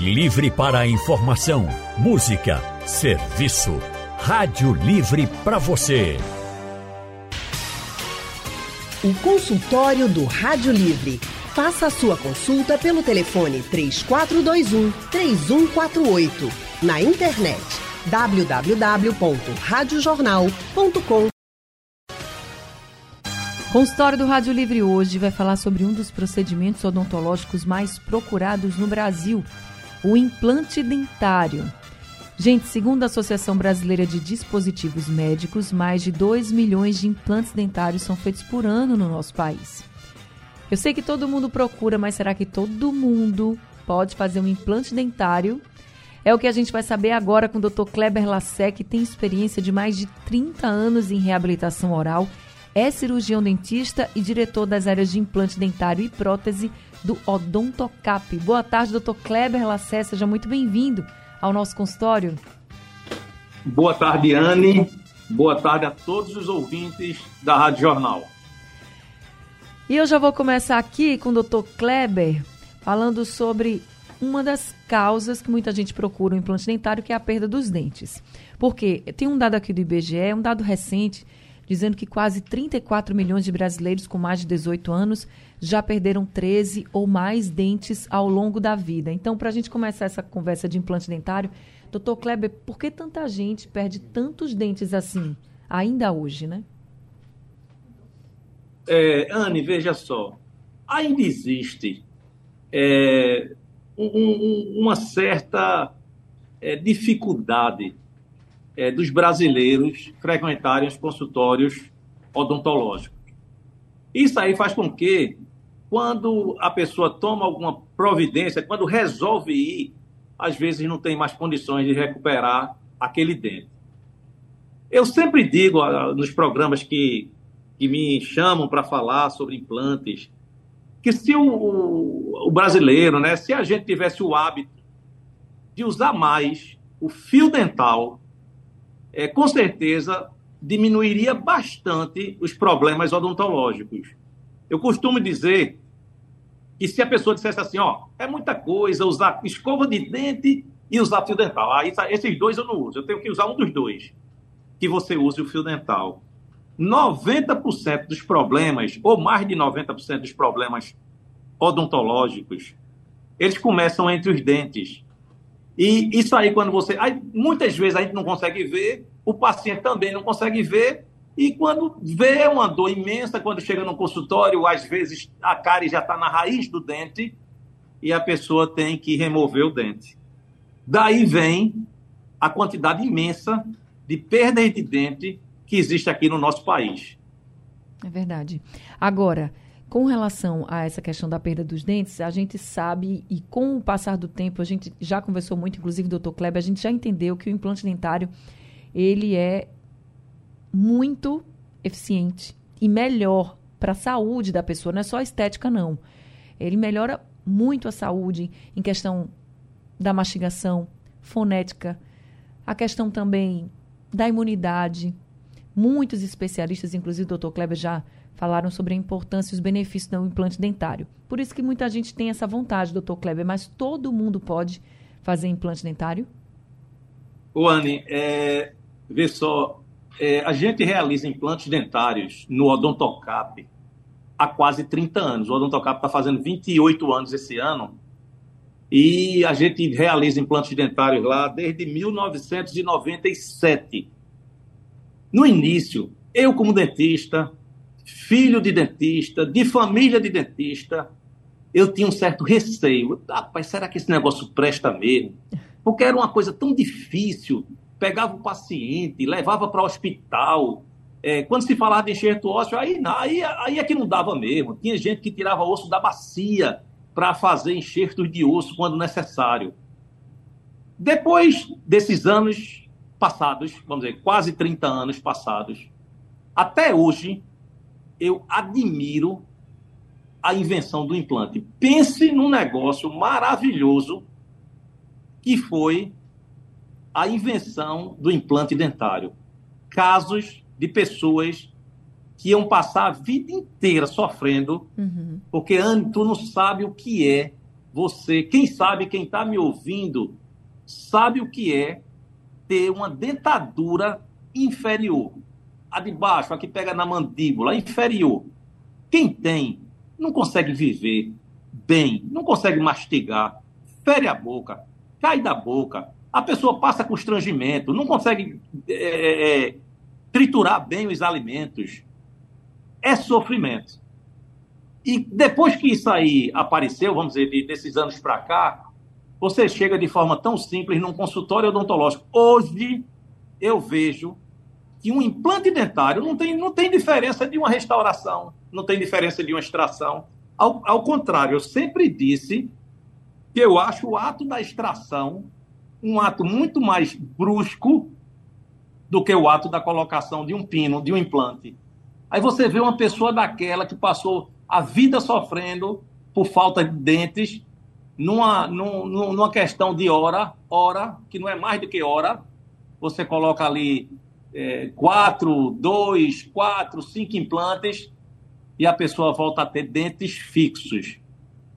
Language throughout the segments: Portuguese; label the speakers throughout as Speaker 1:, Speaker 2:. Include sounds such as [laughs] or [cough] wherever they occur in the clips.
Speaker 1: Livre para a informação, música, serviço. Rádio Livre para você.
Speaker 2: O consultório do Rádio Livre. Faça a sua consulta pelo telefone 3421 3148. Na internet www.radiojornal.com.
Speaker 3: Consultório do Rádio Livre hoje vai falar sobre um dos procedimentos odontológicos mais procurados no Brasil, o implante dentário. Gente, segundo a Associação Brasileira de Dispositivos Médicos, mais de 2 milhões de implantes dentários são feitos por ano no nosso país. Eu sei que todo mundo procura, mas será que todo mundo pode fazer um implante dentário? É o que a gente vai saber agora com o Dr. Kleber Lassé, que tem experiência de mais de 30 anos em reabilitação oral, é cirurgião dentista e diretor das áreas de implante dentário e prótese do Odontocap. Boa tarde, doutor Kleber Lassé, seja muito bem-vindo ao nosso consultório.
Speaker 4: Boa tarde, Anne. Boa tarde a todos os ouvintes da Rádio Jornal.
Speaker 3: E eu já vou começar aqui com o doutor Kleber, falando sobre uma das causas que muita gente procura o implante dentário, que é a perda dos dentes. Porque tem um dado aqui do IBGE, um dado recente, dizendo que quase 34 milhões de brasileiros com mais de 18 anos já perderam 13 ou mais dentes ao longo da vida. Então, para a gente começar essa conversa de implante dentário, doutor Kleber, por que tanta gente perde tantos dentes assim, ainda hoje, né?
Speaker 4: É, Anne, veja só, ainda existe é, um, um, uma certa é, dificuldade é, dos brasileiros frequentarem os consultórios odontológicos. Isso aí faz com que, quando a pessoa toma alguma providência, quando resolve ir, às vezes não tem mais condições de recuperar aquele dente. Eu sempre digo ah, nos programas que, que me chamam para falar sobre implantes, que se o, o, o, brasileiro, né, se a gente tivesse o hábito de usar mais o fio dental, é, com certeza diminuiria bastante os problemas odontológicos. Eu costumo dizer que se a pessoa dissesse assim, ó, é muita coisa usar escova de dente e usar fio dental. Ah, esses dois eu não uso, eu tenho que usar um dos dois, que você use o fio dental. 90% dos problemas, ou mais de 90% dos problemas odontológicos, eles começam entre os dentes. E isso aí, quando você. Aí, muitas vezes a gente não consegue ver, o paciente também não consegue ver, e quando vê uma dor imensa, quando chega no consultório, às vezes a cárie já está na raiz do dente e a pessoa tem que remover o dente. Daí vem a quantidade imensa de perda de dente que existe aqui no nosso país.
Speaker 3: É verdade. Agora, com relação a essa questão da perda dos dentes, a gente sabe, e com o passar do tempo, a gente já conversou muito, inclusive, doutor Kleber, a gente já entendeu que o implante dentário, ele é muito eficiente e melhor para a saúde da pessoa, não é só estética, não. Ele melhora muito a saúde em questão da mastigação, fonética, a questão também da imunidade. Muitos especialistas, inclusive o doutor Kleber, já falaram sobre a importância e os benefícios do implante dentário. Por isso que muita gente tem essa vontade, doutor Kleber, mas todo mundo pode fazer implante dentário?
Speaker 4: O Anne, é, vê só, é, a gente realiza implantes dentários no Odontocap há quase 30 anos. O Odontocap está fazendo 28 anos esse ano. E a gente realiza implantes dentários lá desde 1997. No início, eu, como dentista, filho de dentista, de família de dentista, eu tinha um certo receio. Rapaz, será que esse negócio presta mesmo? Porque era uma coisa tão difícil. Pegava o paciente, levava para o hospital. É, quando se falava de enxerto ósseo, aí, aí, aí é que não dava mesmo. Tinha gente que tirava osso da bacia para fazer enxertos de osso quando necessário. Depois desses anos passados, vamos dizer, quase 30 anos passados, até hoje, eu admiro a invenção do implante. Pense num negócio maravilhoso que foi a invenção do implante dentário. Casos de pessoas que iam passar a vida inteira sofrendo, uhum. porque Anne, tu não sabe o que é você, quem sabe, quem está me ouvindo, sabe o que é ter uma dentadura inferior. A de baixo, a que pega na mandíbula, inferior. Quem tem, não consegue viver bem, não consegue mastigar, fere a boca, cai da boca, a pessoa passa constrangimento, não consegue é, é, é triturar bem os alimentos. É sofrimento. E depois que isso aí apareceu, vamos dizer, desses anos para cá, você chega de forma tão simples num consultório odontológico. Hoje, eu vejo que um implante dentário não tem, não tem diferença de uma restauração, não tem diferença de uma extração. Ao, ao contrário, eu sempre disse que eu acho o ato da extração um ato muito mais brusco do que o ato da colocação de um pino, de um implante. Aí você vê uma pessoa daquela que passou a vida sofrendo por falta de dentes, numa, numa questão de hora, hora, que não é mais do que hora, você coloca ali é, quatro, dois, quatro, cinco implantes e a pessoa volta a ter dentes fixos.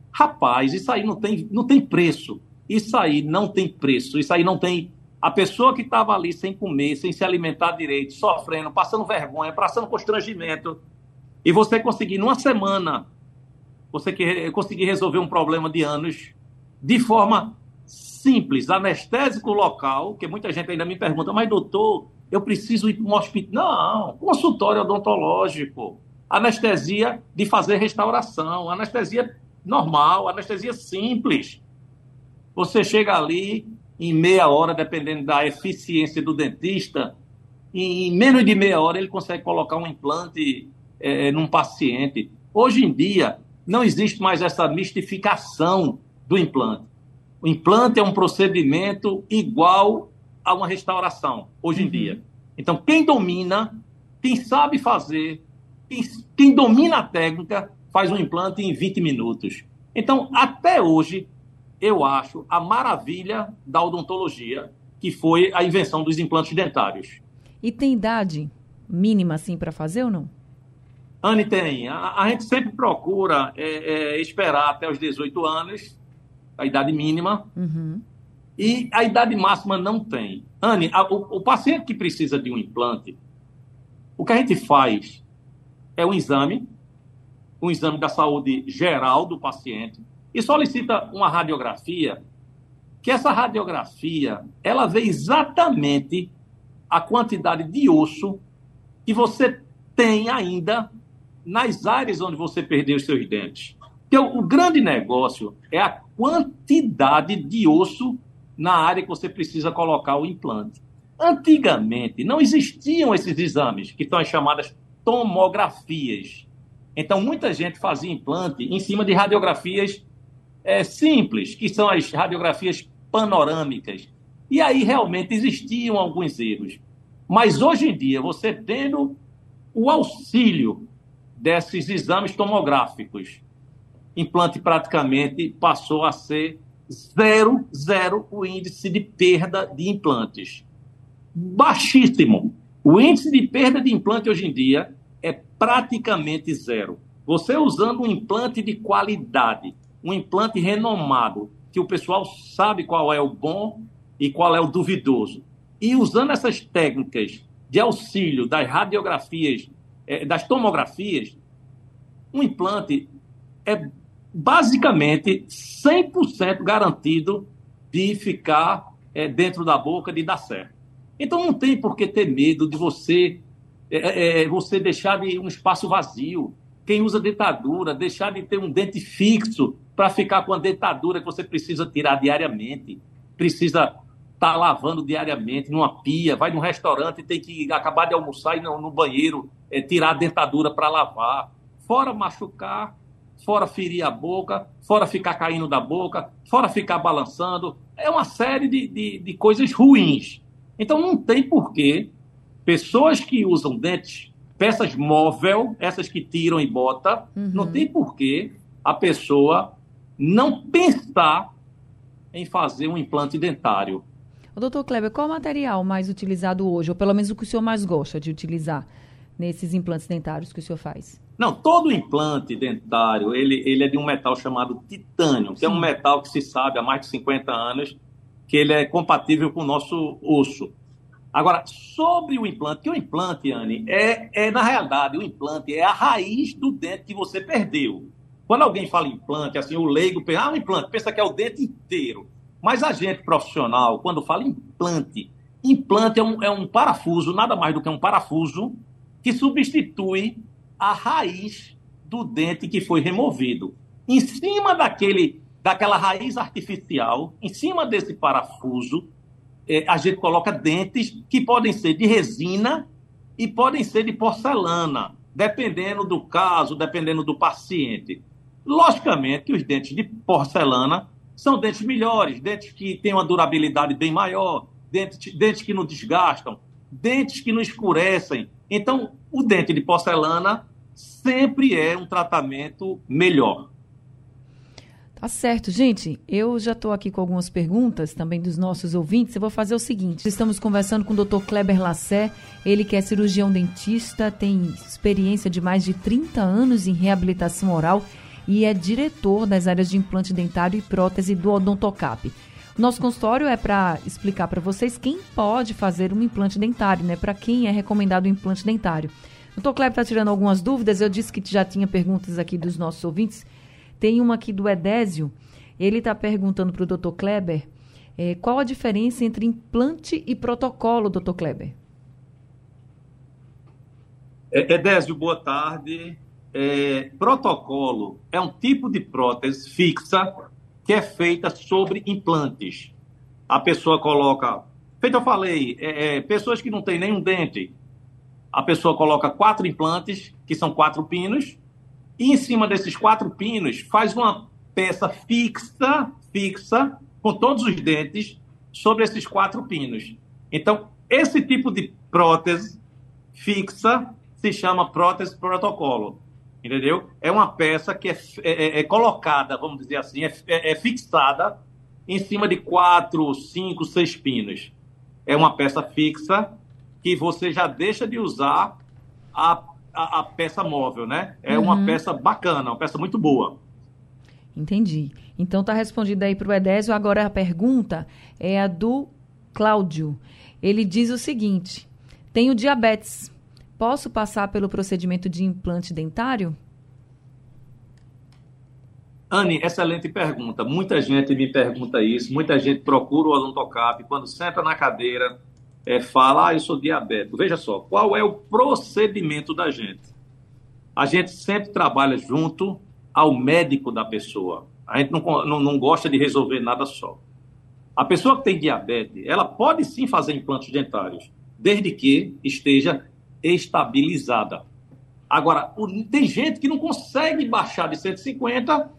Speaker 4: Rapaz, isso aí não tem, não tem preço. Isso aí não tem preço. Isso aí não tem. A pessoa que estava ali sem comer, sem se alimentar direito, sofrendo, passando vergonha, passando constrangimento, e você conseguir, numa semana, você conseguir resolver um problema de anos de forma simples, anestésico local, que muita gente ainda me pergunta, mas doutor, eu preciso ir para um hospital. Não, consultório odontológico, anestesia de fazer restauração, anestesia normal, anestesia simples. Você chega ali em meia hora, dependendo da eficiência do dentista, em menos de meia hora ele consegue colocar um implante é, num paciente. Hoje em dia, não existe mais essa mistificação do implante. O implante é um procedimento igual a uma restauração, hoje em uhum. dia. Então, quem domina, quem sabe fazer, quem, quem domina a técnica, faz um implante em 20 minutos. Então, até hoje, eu acho a maravilha da odontologia, que foi a invenção dos implantes dentários.
Speaker 3: E tem idade mínima, assim, para fazer ou não?
Speaker 4: Anne, tem. A, a gente sempre procura é, é, esperar até os 18 anos, a idade mínima, uhum. E a idade máxima não tem. Anne, o, o paciente que precisa de um implante, o que a gente faz é um exame, um exame da saúde geral do paciente, e solicita uma radiografia, que essa radiografia, ela vê exatamente a quantidade de osso que você tem ainda nas áreas onde você perdeu os seus dentes. Porque o grande negócio é a quantidade de osso na área que você precisa colocar o implante. Antigamente, não existiam esses exames, que são as chamadas tomografias. Então, muita gente fazia implante em cima de radiografias é, simples, que são as radiografias panorâmicas. E aí realmente existiam alguns erros. Mas hoje em dia, você tendo o auxílio desses exames tomográficos. Implante praticamente passou a ser zero, zero o índice de perda de implantes. Baixíssimo. O índice de perda de implante hoje em dia é praticamente zero. Você usando um implante de qualidade, um implante renomado, que o pessoal sabe qual é o bom e qual é o duvidoso, e usando essas técnicas de auxílio das radiografias é, das tomografias, um implante é basicamente 100% garantido de ficar é, dentro da boca, de dar certo. Então não tem por que ter medo de você é, é, você deixar de um espaço vazio. Quem usa dentadura, deixar de ter um dente fixo para ficar com a dentadura que você precisa tirar diariamente, precisa está lavando diariamente numa pia, vai num restaurante e tem que acabar de almoçar e no, no banheiro é, tirar a dentadura para lavar. Fora machucar, fora ferir a boca, fora ficar caindo da boca, fora ficar balançando. É uma série de, de, de coisas ruins. Então não tem porquê pessoas que usam dentes, peças móvel, essas que tiram e bota, uhum. não tem porquê a pessoa não pensar em fazer um implante dentário.
Speaker 3: Doutor Kleber, qual é o material mais utilizado hoje, ou pelo menos o que o senhor mais gosta de utilizar nesses implantes dentários que o senhor faz?
Speaker 4: Não, todo implante dentário, ele, ele é de um metal chamado titânio, que Sim. é um metal que se sabe há mais de 50 anos que ele é compatível com o nosso osso. Agora, sobre o implante, que o implante, Anne, é, é na realidade, o implante é a raiz do dente que você perdeu. Quando alguém fala implante, assim, o leigo pensa, ah, um implante, pensa que é o dente inteiro. Mas a gente profissional, quando fala implante, implante é um, é um parafuso, nada mais do que um parafuso, que substitui a raiz do dente que foi removido. Em cima daquele, daquela raiz artificial, em cima desse parafuso, é, a gente coloca dentes que podem ser de resina e podem ser de porcelana, dependendo do caso, dependendo do paciente. Logicamente que os dentes de porcelana são dentes melhores, dentes que têm uma durabilidade bem maior, dentes, dentes que não desgastam, dentes que não escurecem. Então, o dente de porcelana sempre é um tratamento melhor.
Speaker 3: Tá certo, gente. Eu já estou aqui com algumas perguntas também dos nossos ouvintes. Eu vou fazer o seguinte: estamos conversando com o Dr. Kleber Lassé, ele que é cirurgião dentista, tem experiência de mais de 30 anos em reabilitação oral e é diretor das áreas de implante dentário e prótese do Odontocap. Nosso consultório é para explicar para vocês quem pode fazer um implante dentário, né? Para quem é recomendado o um implante dentário. Dr. Kleber está tirando algumas dúvidas. Eu disse que já tinha perguntas aqui dos nossos ouvintes. Tem uma aqui do Edésio. Ele está perguntando para o Dr. Kleber é, qual a diferença entre implante e protocolo, Dr. Kleber.
Speaker 4: É, Edésio, boa tarde. É, protocolo é um tipo de prótese fixa que é feita sobre implantes. A pessoa coloca, feito eu falei, é, é, pessoas que não têm nenhum dente, a pessoa coloca quatro implantes, que são quatro pinos, e em cima desses quatro pinos faz uma peça fixa, fixa, com todos os dentes, sobre esses quatro pinos. Então, esse tipo de prótese fixa se chama prótese protocolo. Entendeu? É uma peça que é, é, é, é colocada, vamos dizer assim, é, é, é, fixada em cima de quatro, cinco, seis pinos. É uma peça fixa que você já deixa de usar a a, a peça móvel, né? É uhum. uma peça bacana, uma peça muito boa.
Speaker 3: Entendi. Então tá respondida aí para o Edésio. Agora a pergunta é a do Cláudio. Ele diz o seguinte: tenho diabetes. Posso passar pelo procedimento de implante dentário?
Speaker 4: Anne, excelente pergunta. Muita gente me pergunta isso, muita gente procura o odontocap quando senta na cadeira é, fala, ah, eu sou diabético. Veja só, qual é o procedimento da gente? A gente sempre trabalha junto ao médico da pessoa. A gente não, não, não gosta de resolver nada só. A pessoa que tem diabetes, ela pode sim fazer implantes dentários, desde que esteja estabilizada. Agora, tem gente que não consegue baixar de 150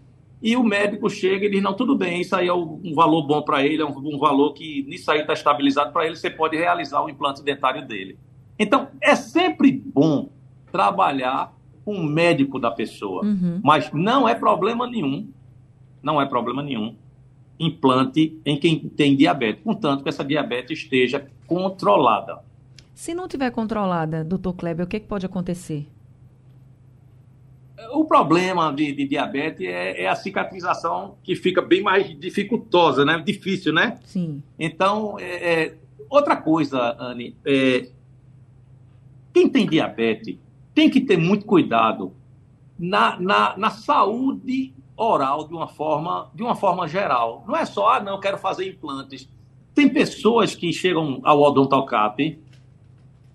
Speaker 4: e o médico chega e diz: não, tudo bem, isso aí é um valor bom para ele, é um, um, valor que nisso aí está estabilizado para ele, você pode realizar o implante dentário dele. Então, é sempre bom trabalhar com o médico da pessoa, uhum. mas não é problema nenhum, não é problema nenhum, implante em quem tem diabetes, contanto que essa diabetes esteja controlada.
Speaker 3: Se não tiver controlada, doutor Kleber, o que, que pode acontecer?
Speaker 4: O problema de, de diabetes é, é, a cicatrização que fica bem mais dificultosa, né? Difícil, né?
Speaker 3: Sim.
Speaker 4: Então, é, é, outra coisa, Anne, é, quem tem diabetes tem que ter muito cuidado na, na, na saúde oral de uma forma de uma forma geral. Não é só, ah, não, quero fazer implantes. Tem pessoas que chegam ao odontocap,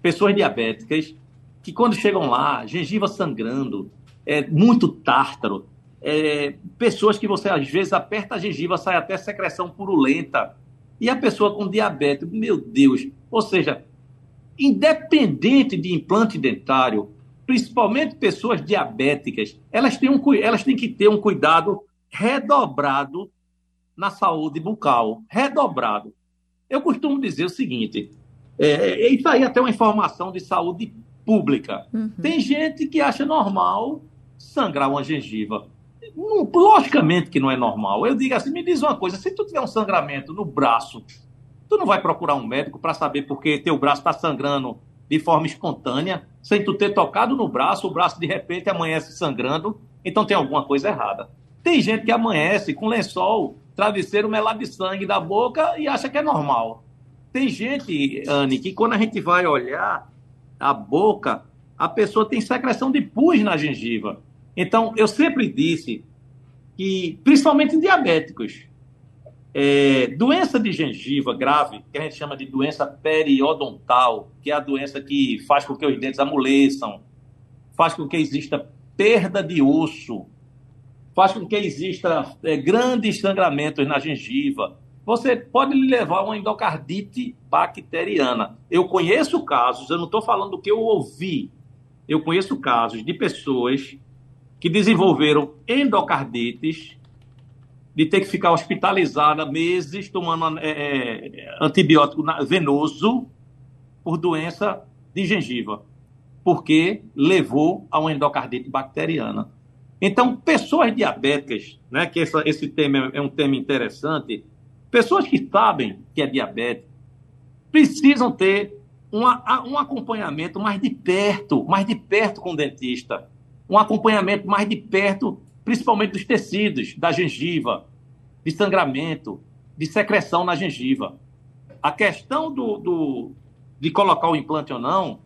Speaker 4: pessoas diabéticas, que quando chegam lá, gengiva sangrando, é, muito tártaro, é, pessoas que você às vezes aperta a gengiva, sai até secreção purulenta, e a pessoa com diabetes, meu Deus, ou seja, independente de implante dentário, principalmente pessoas diabéticas, elas têm, um, elas têm que ter um cuidado redobrado na saúde bucal, redobrado. Eu costumo dizer o seguinte, é, isso aí é até uma informação de saúde pública. Uhum. Tem gente que acha normal sangrar uma gengiva. Não, logicamente que não é normal. Eu digo assim, me diz uma coisa, se tu tiver um sangramento no braço, tu não vai procurar um médico para saber porque teu braço está sangrando de forma espontânea? sem tu ter tocado no braço, o braço de repente amanhece sangrando, então tem alguma coisa errada. Tem gente que amanhece com lençol, travesseiro melado de sangue da boca e acha que é normal. Tem gente, Anne, que quando a gente vai olhar a boca, a pessoa tem secreção de pus na gengiva. Então, eu sempre disse que, principalmente diabéticos, é, doença de gengiva grave, que a gente chama de doença periodontal, que é a doença que faz com que os dentes amoleçam, faz com que exista perda de osso, faz com que exista é, grandes sangramentos na gengiva. Você pode lhe levar uma endocardite bacteriana. Eu conheço casos, eu não estou falando do que eu ouvi, eu conheço casos de pessoas que desenvolveram endocardites de ter que ficar hospitalizada meses tomando é, é, antibiótico venoso por doença de gengiva, porque levou a uma endocardite bacteriana. Então, pessoas diabéticas, né, que essa, esse tema é um tema interessante, pessoas que sabem que é diabetes, precisam ter uma, um acompanhamento mais de perto, mais de perto com o dentista, um acompanhamento mais de perto principalmente dos tecidos, da gengiva, de sangramento, de secreção na gengiva. A questão do, do, de colocar o implante ou não,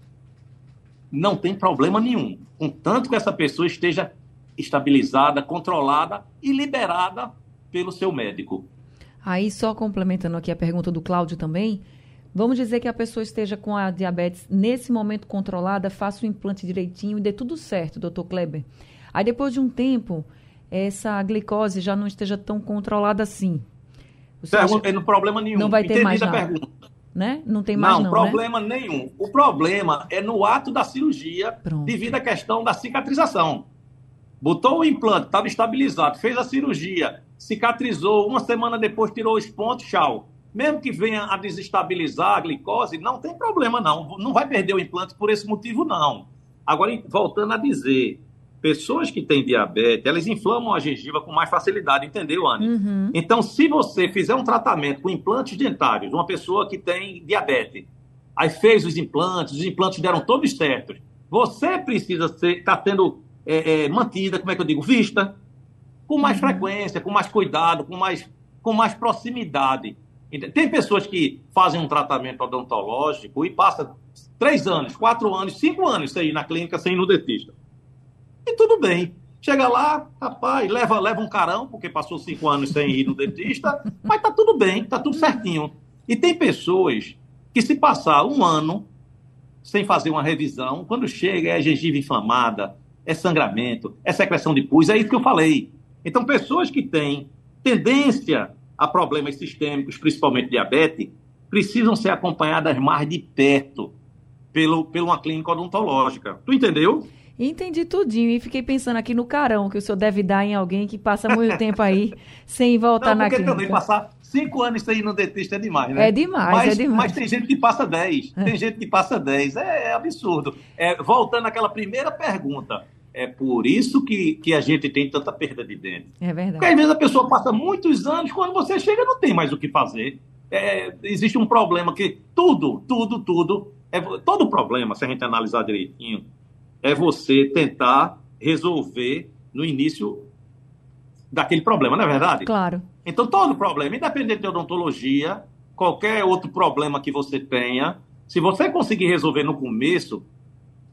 Speaker 4: não tem problema nenhum, contanto que essa pessoa esteja estabilizada, controlada e liberada pelo seu médico.
Speaker 3: Aí, só complementando aqui a pergunta do Cláudio também, vamos dizer que a pessoa esteja com a diabetes nesse momento controlada, faça o implante direitinho e dê tudo certo, doutor Kleber. Aí depois de um tempo, essa glicose já não esteja tão controlada assim.
Speaker 4: Pergunta, não problema nenhum.
Speaker 3: Não vai ter Entendi mais a pergunta. Né? Não tem mais não, não
Speaker 4: né? problema né? nenhum. O problema é no ato da cirurgia Pronto. devido à questão da cicatrização. Botou o implante, estava estabilizado, fez a cirurgia, cicatrizou, uma semana depois tirou os pontos, tchau. Mesmo que venha a desestabilizar a glicose, não tem problema não. Não vai perder o implante por esse motivo, não. Agora, voltando a dizer, pessoas que têm diabetes, elas inflamam a gengiva com mais facilidade, entendeu, Anne? Uhum. Então, se você fizer um tratamento com implantes dentários, uma pessoa que tem diabetes, aí fez os implantes, os implantes deram todos certos, você precisa estar tá tendo é, é, mantida, como é que eu digo, vista, com mais uhum. frequência, com mais cuidado, com mais, com mais proximidade. Tem pessoas que fazem um tratamento odontológico e passa três anos, quatro anos, cinco anos sem ir na clínica, sem ir no dentista. E tudo bem. Chega lá, rapaz, leva, leva um carão, porque passou cinco anos sem ir no dentista, mas tá tudo bem, tá tudo certinho. E tem pessoas que se passar um ano sem fazer uma revisão, quando chega é gengiva inflamada, é sangramento, é secreção de pus, é isso que eu falei. Então, pessoas que têm tendência a problemas sistêmicos, principalmente diabetes, precisam ser acompanhadas mais de perto pelo, pela uma clínica odontológica. Tu entendeu?
Speaker 3: Entendi tudinho e fiquei pensando aqui no carão que o senhor deve dar em alguém que passa muito tempo aí [laughs] sem voltar
Speaker 4: Não,
Speaker 3: na clínica.
Speaker 4: também passar cinco anos sem ir no dentista é demais, né?
Speaker 3: É demais,
Speaker 4: mas,
Speaker 3: é demais.
Speaker 4: Mas tem gente que passa dez, é. [laughs] tem gente que passa dez, é, é absurdo. É, voltando àquela primeira pergunta, é por isso que, que a gente tem tanta perda de dente.
Speaker 3: É verdade.
Speaker 4: Porque às vezes a pessoa passa muitos anos, quando você chega não tem mais o que fazer. É, existe um problema que tudo, tudo, tudo, é, todo problema, se a gente analisar direitinho, é você tentar resolver no início daquele problema, não é verdade?
Speaker 3: Claro.
Speaker 4: Então, todo problema, independente de odontologia, qualquer outro problema que você tenha, se você conseguir resolver no começo,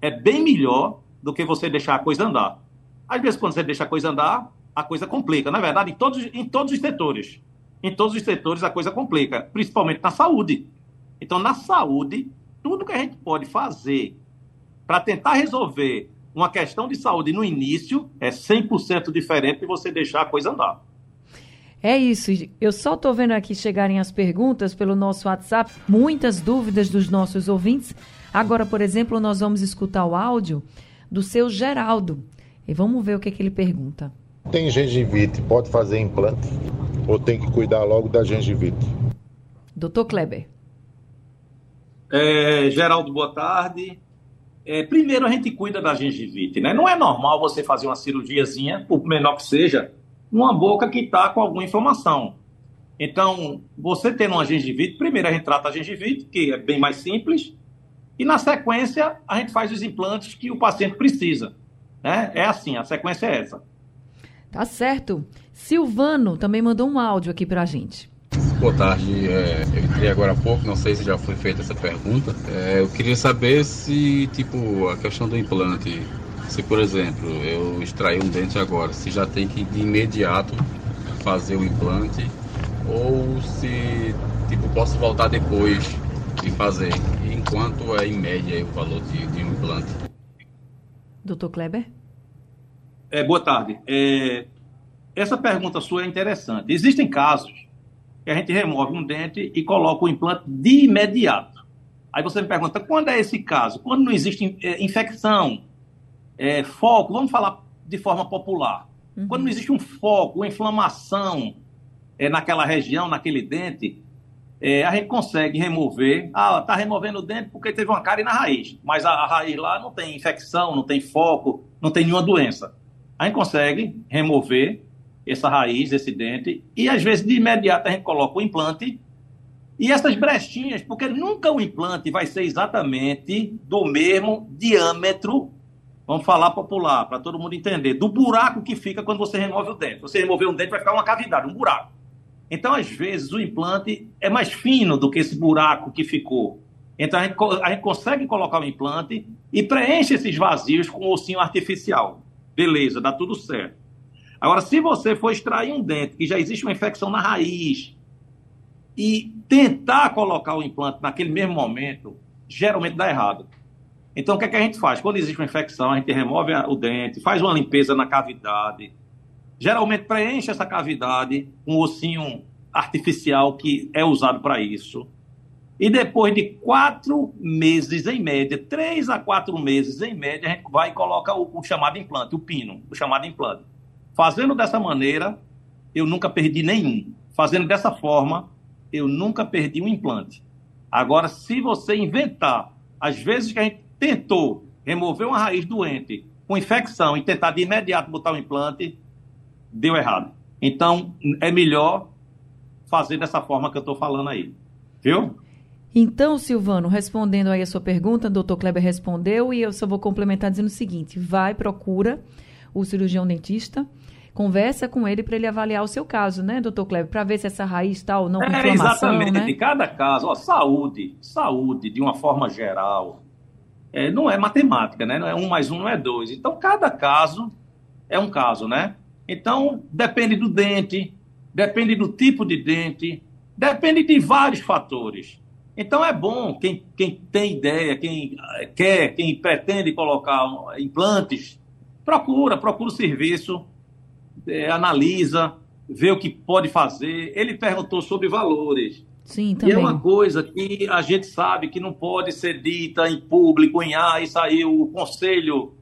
Speaker 4: é bem melhor do que você deixar a coisa andar. Às vezes, quando você deixa a coisa andar, a coisa complica. Na verdade, em todos, em todos os setores. Em todos os setores, a coisa complica, principalmente na saúde. Então, na saúde, tudo que a gente pode fazer para tentar resolver uma questão de saúde no início é 100% diferente de você deixar a coisa andar.
Speaker 3: É isso. Eu só estou vendo aqui chegarem as perguntas pelo nosso WhatsApp, muitas dúvidas dos nossos ouvintes. Agora, por exemplo, nós vamos escutar o áudio do seu Geraldo e vamos ver o que, é que ele pergunta.
Speaker 5: Tem gengivite, pode fazer implante? Ou tem que cuidar logo da gengivite?
Speaker 3: Doutor Kleber.
Speaker 4: É, Geraldo, boa tarde. É, primeiro, a gente cuida da gengivite, né? Não é normal você fazer uma cirurgiazinha, por menor que seja, numa boca que está com alguma inflamação. Então, você tendo uma gengivite, primeiro a gente trata a gengivite, que é bem mais simples, E na sequência, a gente faz os implantes que o paciente precisa. Né? É assim, a sequência é essa.
Speaker 3: Tá certo. Silvano também mandou um áudio aqui para a gente.
Speaker 6: Boa tarde, é, eu entrei agora há pouco, não sei se já foi feita essa pergunta. É, eu queria saber se, tipo, a questão do implante, se por exemplo, eu extrair um dente agora, se já tem que de imediato fazer o implante ou se, tipo, posso voltar depois de fazer. E enquanto é em média o valor de, de um implante?
Speaker 3: Doutor Kleber?
Speaker 4: É, boa tarde. É, essa pergunta sua é interessante. Existem casos que a gente remove um dente e coloca o implante de imediato. Aí você me pergunta, quando é esse caso? Quando não existe é, infecção, é, foco, vamos falar de forma popular. Uhum. Quando não existe um foco, uma inflamação é, naquela região, naquele dente, é, a gente consegue remover. Ah, está removendo o dente porque teve uma cárie na raiz, mas a, a, raiz lá não tem infecção, não tem foco, não tem nenhuma doença. A gente consegue remover essa raiz, esse dente, e às vezes de imediato a gente coloca o implante e essas brechinhas, porque nunca o implante vai ser exatamente do mesmo diâmetro, vamos falar popular, para todo mundo entender, do buraco que fica quando você remove o dente. Você remover um dente, vai ficar uma cavidade, um buraco. Então, às vezes, o implante é mais fino do que esse buraco que ficou. Então, a gente, a gente consegue colocar o implante e preenche esses vazios com o ossinho artificial. Beleza, dá tudo certo. Agora, se você for extrair um dente que já existe uma infecção na raiz e tentar colocar o implante naquele mesmo momento, geralmente dá errado. Então, o que, é que a gente faz? Quando existe uma infecção, a gente remove o dente, faz uma limpeza na cavidade, geralmente preenche essa cavidade com um ossinho artificial que é usado para isso. E depois de quatro meses, em média, três a quatro meses, em média, a gente vai e coloca o, o chamado implante, o pino, o chamado implante. Fazendo dessa maneira, eu nunca perdi nenhum. Fazendo dessa forma, eu nunca perdi um implante. Agora, se você inventar, às vezes que a gente tentou remover uma raiz doente com infecção e tentar de imediato botar o implante, deu errado. Então, é melhor fazer dessa forma que eu estou falando aí. Viu?
Speaker 3: Então, Silvano, respondendo aí a sua pergunta, o doutor Kleber respondeu e eu só vou complementar dizendo o seguinte: vai, procura o cirurgião dentista, conversa com ele para ele avaliar o seu caso, né, doutor Kleber, para ver se essa raiz está ou não com é,
Speaker 4: Exatamente,
Speaker 3: né?
Speaker 4: cada caso, ó, saúde, saúde de uma forma geral, é, não é matemática, né? Não é um mais um não é dois. Então, cada caso é um caso, né? Então, depende do dente, depende do tipo de dente, depende de vários fatores. Então, é bom quem, quem tem ideia, quem eh, quer, quem pretende colocar implantes, procura, procura o serviço, é, analisa, vê o que pode fazer. Ele perguntou sobre valores.
Speaker 3: Sim, também.
Speaker 4: E é uma coisa que a gente sabe que não pode ser dita em público, em ah, isso aí o conselho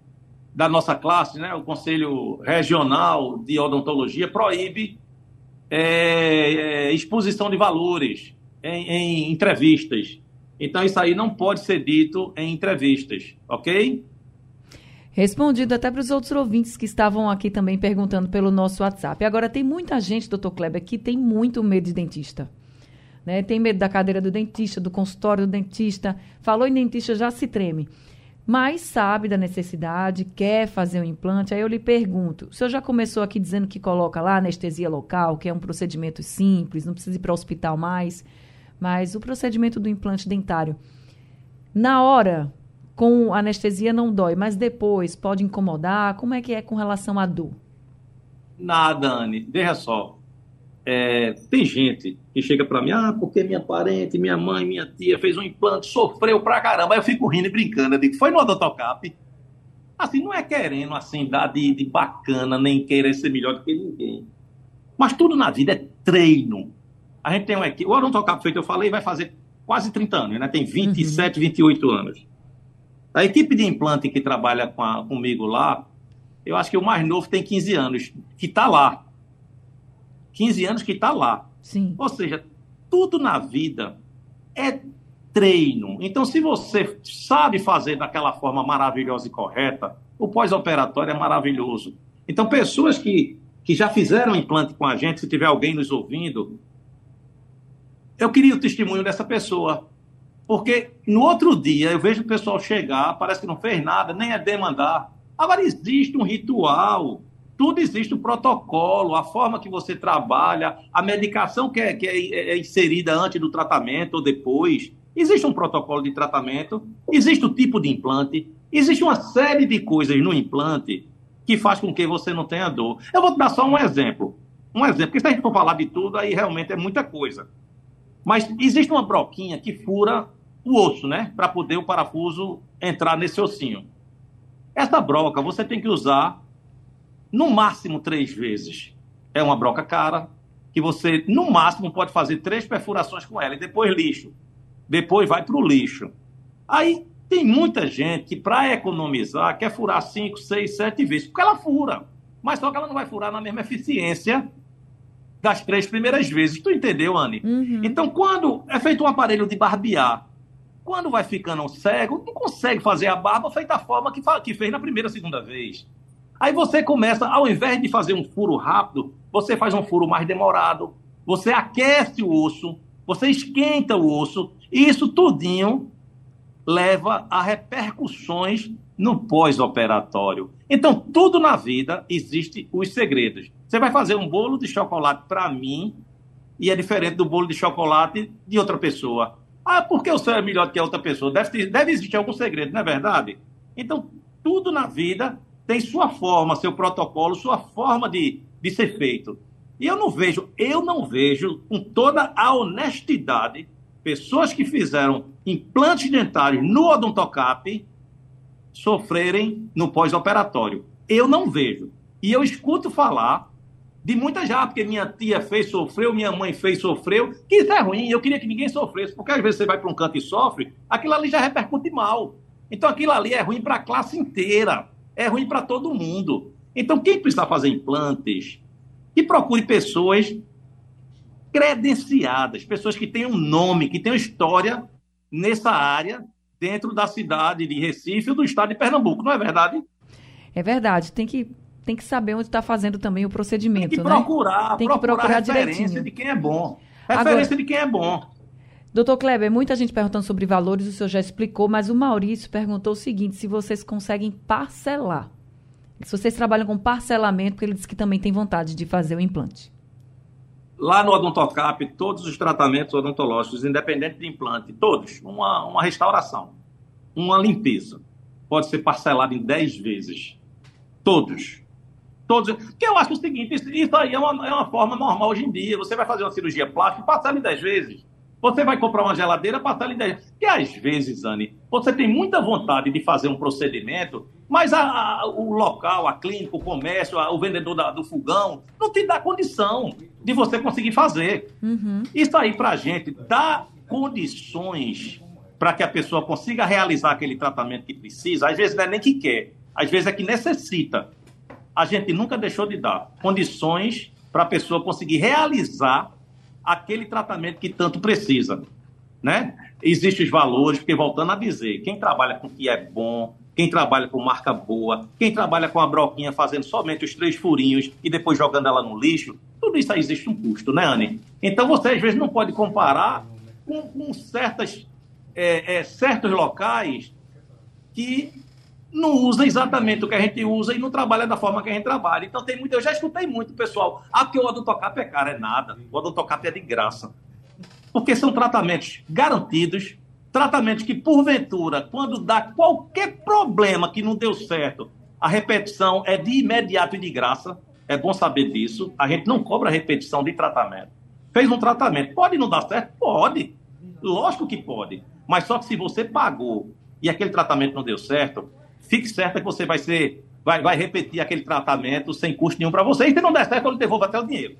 Speaker 4: da nossa classe, né, o Conselho Regional de Odontologia, proíbe é, é, exposição de valores em, em, entrevistas. Então, isso aí não pode ser dito em entrevistas, ok?
Speaker 3: Respondido até para os outros ouvintes que estavam aqui também perguntando pelo nosso WhatsApp. Agora, tem muita gente, doutor Kleber, que tem muito medo de dentista. Né? Tem medo da cadeira do dentista, do consultório do dentista. Falou em dentista, já se treme mas sabe da necessidade, quer fazer um implante. Aí eu lhe pergunto: o senhor já começou aqui dizendo que coloca lá anestesia local, que é um procedimento simples, não precisa ir para o hospital mais, mas o procedimento do implante dentário, na hora, com anestesia não dói, mas depois pode incomodar? Como é que é com relação à dor?
Speaker 4: Nada, Anne. Veja só. É, tem gente que chega para mim, ah, porque minha parente, minha mãe, minha tia fez um implante, sofreu pra caramba. Aí eu fico rindo e brincando. Eu digo, foi no odontocap? Assim, não é querendo, assim, dar de, de bacana, nem querer ser melhor do que ninguém. Mas tudo na vida é treino. A gente tem uma equipe, o odontocap feito, eu falei, vai fazer quase 30 anos, né? Tem 27, uhum. 28 anos. A equipe de implante que trabalha com a, comigo lá, eu acho que o mais novo tem 15 anos, que está lá 15 anos que está lá.
Speaker 3: Sim.
Speaker 4: Ou seja, tudo na vida é treino. Então, se você sabe fazer daquela forma maravilhosa e correta, o pós-operatório é maravilhoso. Então, pessoas que, que já fizeram implante com a gente, se tiver alguém nos ouvindo, eu queria o testemunho dessa pessoa. Porque no outro dia eu vejo o pessoal chegar, parece que não fez nada, nem é demandar. Agora existe um ritual, tudo existe um protocolo, a forma que você trabalha, a medicação que é, que é, é inserida antes do tratamento ou depois. Existe um protocolo de tratamento, existe o tipo de implante, existe uma série de coisas no implante que faz com que você não tenha dor. Eu vou te dar só um exemplo. Um exemplo, porque se a gente for falar de tudo, aí realmente é muita coisa. Mas existe uma broquinha que fura o osso, né? Para poder o parafuso entrar nesse ossinho. Essa broca você tem que usar no máximo três vezes. É uma broca cara, que você, no máximo, pode fazer três perfurações com ela e depois lixo. Depois vai para o lixo. Aí tem muita gente que, para economizar, quer furar cinco, seis, sete vezes, porque ela fura. Mas só que ela não vai furar na mesma eficiência das três primeiras vezes. Tu entendeu, Anne? Uhum. Então, quando é feito um aparelho de barbear, quando vai ficando cego, não consegue fazer a barba feita da forma que, que fez na primeira, segunda vez. Aí você começa, ao invés de fazer um furo rápido, você faz um furo mais demorado, você aquece o osso, você esquenta o osso, e isso tudinho leva a repercussões no pós-operatório. Então, tudo na vida existe os segredos. Você vai fazer um bolo de chocolate para mim e é diferente do bolo de chocolate de outra pessoa. Ah, porque o seu é melhor que a outra pessoa? Deve, ter, deve existir algum segredo, não é verdade? Então, tudo na vida tem sua forma, seu protocolo, sua forma de, de ser feito. E eu não vejo, eu não vejo, com toda a honestidade, pessoas que fizeram implantes dentários no odontocap sofrerem no pós-operatório. Eu não vejo. E eu escuto falar de muita já, porque minha tia fez, sofreu, minha mãe fez, sofreu, que isso é ruim, eu queria que ninguém sofresse, porque às vezes você vai para um canto e sofre, aquilo ali já repercute mal. Então aquilo ali é ruim para a classe inteira, é ruim para todo mundo. Então quem precisa fazer implantes, que procure pessoas credenciadas, pessoas que tenham nome, que tenham história nessa área, dentro da cidade de Recife ou do estado de Pernambuco, não é verdade?
Speaker 3: É verdade, tem que tem que saber onde está fazendo também o procedimento.
Speaker 4: Tem que
Speaker 3: né?
Speaker 4: procurar, tem que procurar, procurar referência de quem é bom. Referência Agora, de quem é bom.
Speaker 3: Doutor Kleber, muita gente perguntando sobre valores, o senhor já explicou, mas o Maurício perguntou o seguinte: se vocês conseguem parcelar. Se vocês trabalham com parcelamento, porque ele disse que também tem vontade de fazer o implante.
Speaker 4: Lá no Odontocap, todos os tratamentos odontológicos, independente de implante, todos, uma, uma restauração, uma limpeza, pode ser parcelado em 10 vezes. Todos. Todos. Porque eu acho o seguinte, isso, aí é uma, é uma forma normal hoje em dia. Você vai fazer uma cirurgia plástica, parcela em 10 vezes. Você vai comprar uma geladeira, parcela em 10 vezes. Porque às vezes, Anne, você tem muita vontade de fazer um procedimento, mas a, a, o local, a clínica, o comércio, a, o vendedor da, do fogão, não te dá condição de você conseguir fazer. Uhum. Isso aí, para a gente, dá condições para que a pessoa consiga realizar aquele tratamento que precisa. Às vezes não é nem que quer, às vezes é que necessita a gente nunca deixou de dar condições para a pessoa conseguir realizar aquele tratamento que tanto precisa, né? Existem os valores, porque voltando a dizer, quem trabalha com o que é bom, quem trabalha com marca boa, quem trabalha com a broquinha fazendo somente os três furinhos e depois jogando ela no lixo, tudo isso aí existe um custo, né, Anne? Então você às vezes não pode comparar com, com certas, é, é, certos locais que não usa exatamente o que a gente usa e não trabalha da forma que a gente trabalha. Então tem muito, eu já escutei muito pessoal, ah, porque o odontocap é caro, é nada. O odontocap é de graça. Porque são tratamentos garantidos, tratamentos que porventura, quando dá qualquer problema que não deu certo, a repetição é de imediato e de graça. É bom saber disso. A gente não cobra repetição de tratamento. Fez um tratamento, pode não dar certo? Pode. Lógico que pode. Mas só que se você pagou e aquele tratamento não deu certo, fique certa que você vai ser, vai, vai repetir aquele tratamento sem custo nenhum para você. E se não der certo, eu lhe devolvo até o dinheiro.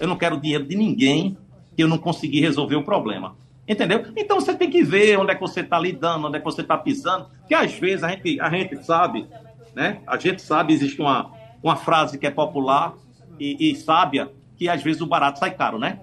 Speaker 4: Eu não quero dinheiro de ninguém que eu não consegui resolver o problema. Entendeu? Então você tem que ver onde é que você está lidando, onde é que você está pisando, que às vezes a gente, a gente sabe, né? A gente sabe, existe uma, uma frase que é popular e, e sábia, que às vezes o barato sai caro, né?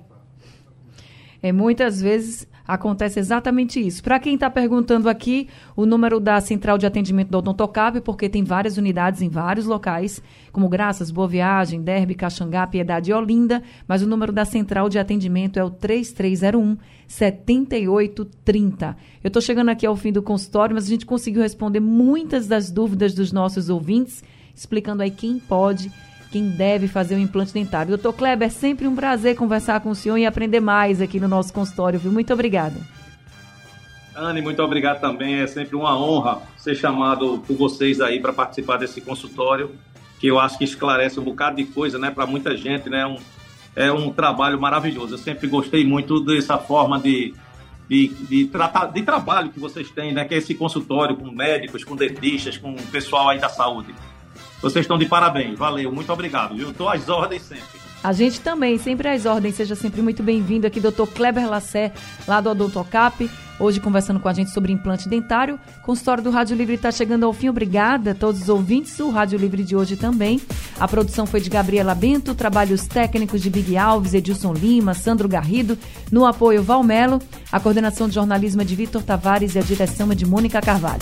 Speaker 3: É, muitas vezes acontece exatamente isso. Para quem está perguntando aqui, o número da central de atendimento do Odontocap, porque tem várias unidades em vários locais, como Graças, Boa Viagem, Derby, Caxangá, Piedade e Olinda, mas o número da central de atendimento é o 3301 7830. Eu estou chegando aqui ao fim do consultório, mas a gente conseguiu responder muitas das dúvidas dos nossos ouvintes, explicando aí quem pode quem deve fazer o implante dentário. Doutor Kleber, é sempre um prazer conversar com o senhor e aprender mais aqui no nosso consultório, viu? Muito obrigada.
Speaker 4: Anne, muito obrigado também. É sempre uma honra ser chamado por vocês aí para participar desse consultório, que eu acho que esclarece um bocado de coisa, né, para muita gente, né? Um, é um trabalho maravilhoso. Eu sempre gostei muito dessa forma de, de, de, tratar, de trabalho que vocês têm, né? Que é esse consultório com médicos, com dentistas, com o pessoal aí da saúde. Vocês estão de parabéns. Valeu, muito obrigado. Eu estou às ordens sempre.
Speaker 3: A gente também, sempre às ordens. Seja sempre muito bem-vindo aqui, doutor Kleber Lassé, lá do Odontocap. Hoje conversando com a gente sobre implante dentário. O consultório do Rádio Livre está chegando ao fim. Obrigada a todos os ouvintes. O Rádio Livre de hoje também. A produção foi de Gabriela Bento, trabalhos técnicos de Big Alves, Edilson Lima, Sandro Garrido. No apoio, Valmelo. A coordenação de jornalismo é de Vitor Tavares e a direção é de Mônica Carvalho.